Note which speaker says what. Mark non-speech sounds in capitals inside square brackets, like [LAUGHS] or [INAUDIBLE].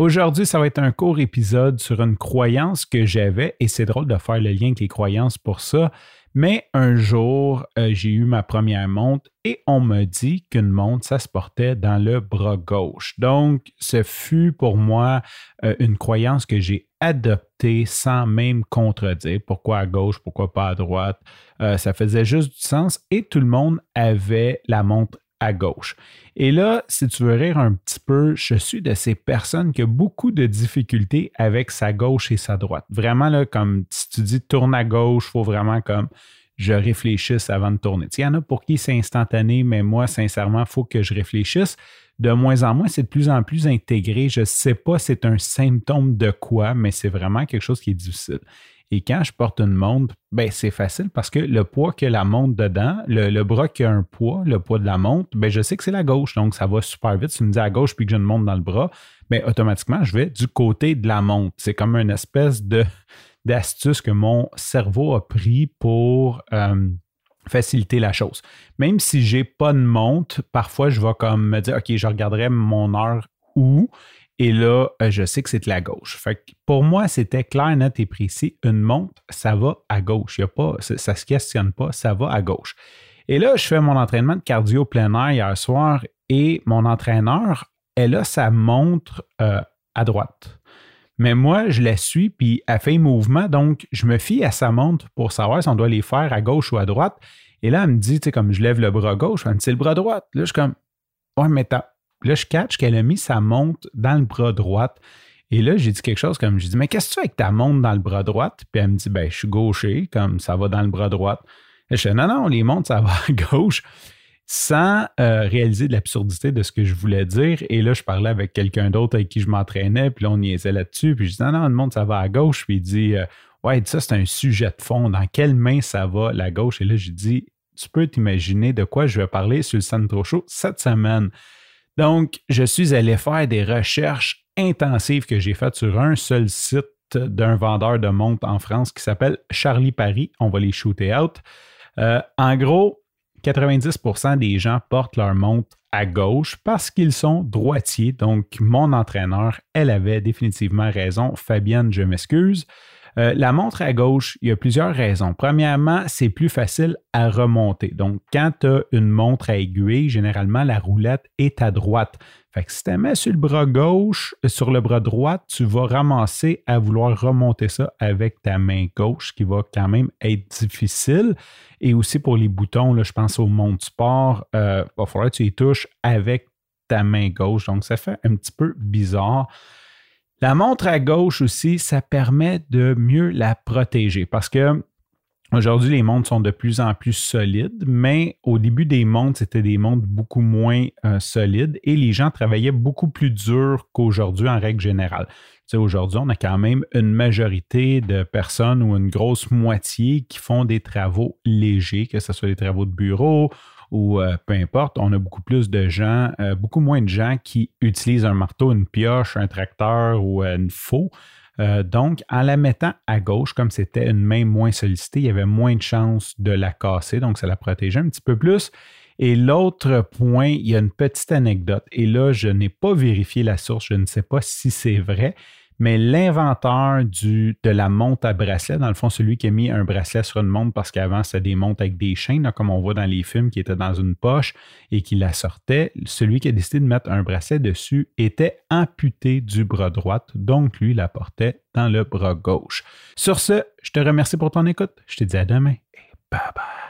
Speaker 1: Aujourd'hui, ça va être un court épisode sur une croyance que j'avais, et c'est drôle de faire le lien avec les croyances pour ça. Mais un jour, euh, j'ai eu ma première montre et on m'a dit qu'une montre, ça se portait dans le bras gauche. Donc, ce fut pour moi euh, une croyance que j'ai adoptée sans même contredire. Pourquoi à gauche, pourquoi pas à droite? Euh, ça faisait juste du sens et tout le monde avait la montre à gauche. Et là, si tu veux rire un petit peu, je suis de ces personnes qui ont beaucoup de difficultés avec sa gauche et sa droite. Vraiment, là, comme si tu dis tourne à gauche, il faut vraiment comme je réfléchisse avant de tourner. Il y en a pour qui c'est instantané, mais moi, sincèrement, il faut que je réfléchisse. De moins en moins, c'est de plus en plus intégré. Je ne sais pas c'est un symptôme de quoi, mais c'est vraiment quelque chose qui est difficile. Et quand je porte une montre, ben c'est facile parce que le poids que la montre dedans, le, bras qui a un poids, le poids de la montre, ben je sais que c'est la gauche, donc ça va super vite. Si tu me dis à gauche puis que j'ai une montre dans le bras, ben automatiquement, je vais du côté de la montre. C'est comme une espèce [LAUGHS] d'astuce que mon cerveau a pris pour euh, faciliter la chose. Même si j'ai pas de montre, parfois je vais comme me dire, OK, je regarderai mon heure où et là, euh, je sais que c'est de la gauche. Pour moi, c'était clair, net et précis. Une montre, ça va à gauche. Il y a pas, ça ne se questionne pas, ça va à gauche. Et là, je fais mon entraînement de cardio plein air hier soir et mon entraîneur, elle a sa montre euh, à droite. Mais moi, je la suis, puis elle fait mouvement, donc je me fie à sa montre pour savoir si on doit les faire à gauche ou à droite. Et là, elle me dit, tu sais, comme je lève le bras gauche, elle me dit, c'est le bras droit. Là, je suis comme, ouais, mais Là, je catch qu'elle a mis sa montre dans le bras droit. Et là, j'ai dit quelque chose comme, j'ai dit, mais qu'est-ce que tu fais avec ta montre dans le bras droit? Puis elle me dit, ben, je suis gaucher, comme ça va dans le bras droit. Et je dis, non, non, les montres, ça va à gauche, sans euh, réaliser de l'absurdité de ce que je voulais dire. Et là, je parlais avec quelqu'un d'autre avec qui je m'entraînais, puis là, on niaisait là-dessus. Puis je dis, non, non, une montre, ça va à gauche. Puis il dit, euh, ouais, ça, c'est un sujet de fond. Dans quelle main ça va, la gauche? Et là, j'ai dit, tu peux t'imaginer de quoi je vais parler sur le Centro Show cette semaine. Donc, je suis allé faire des recherches intensives que j'ai faites sur un seul site d'un vendeur de montres en France qui s'appelle Charlie Paris. On va les shooter out. Euh, en gros, 90% des gens portent leur montre à gauche parce qu'ils sont droitiers. Donc, mon entraîneur, elle avait définitivement raison. Fabienne, je m'excuse. Euh, la montre à gauche, il y a plusieurs raisons. Premièrement, c'est plus facile à remonter. Donc, quand tu as une montre à aiguille, généralement, la roulette est à droite. Fait que si tu mets sur le bras gauche, euh, sur le bras droit, tu vas ramasser à vouloir remonter ça avec ta main gauche, ce qui va quand même être difficile. Et aussi pour les boutons, là, je pense au montre sport, euh, il va falloir que tu les touches avec ta main gauche. Donc, ça fait un petit peu bizarre. La montre à gauche aussi, ça permet de mieux la protéger parce que Aujourd'hui, les montres sont de plus en plus solides, mais au début des montres, c'était des montres beaucoup moins euh, solides et les gens travaillaient beaucoup plus dur qu'aujourd'hui en règle générale. Aujourd'hui, on a quand même une majorité de personnes ou une grosse moitié qui font des travaux légers, que ce soit des travaux de bureau ou euh, peu importe, on a beaucoup plus de gens, euh, beaucoup moins de gens qui utilisent un marteau, une pioche, un tracteur ou euh, une faux. donc, en la mettant à gauche, comme c'était une main moins sollicitée, il y avait moins de chances de la casser, donc ça la protégeait un petit peu plus. Et l'autre point, il y a une petite anecdote. Et là, je n'ai pas vérifié la source, je ne sais pas si c'est vrai, mais l'inventeur de la montre à bracelet, dans le fond, celui qui a mis un bracelet sur une montre parce qu'avant, c'était des avec des chaînes, comme on voit dans les films, qui étaient dans une poche et qui la sortait. Celui qui a décidé de mettre un bracelet dessus était amputé du bras droit, donc lui la portait dans le bras gauche. Sur ce, je te remercie pour ton écoute. Je te dis à demain et bye bye.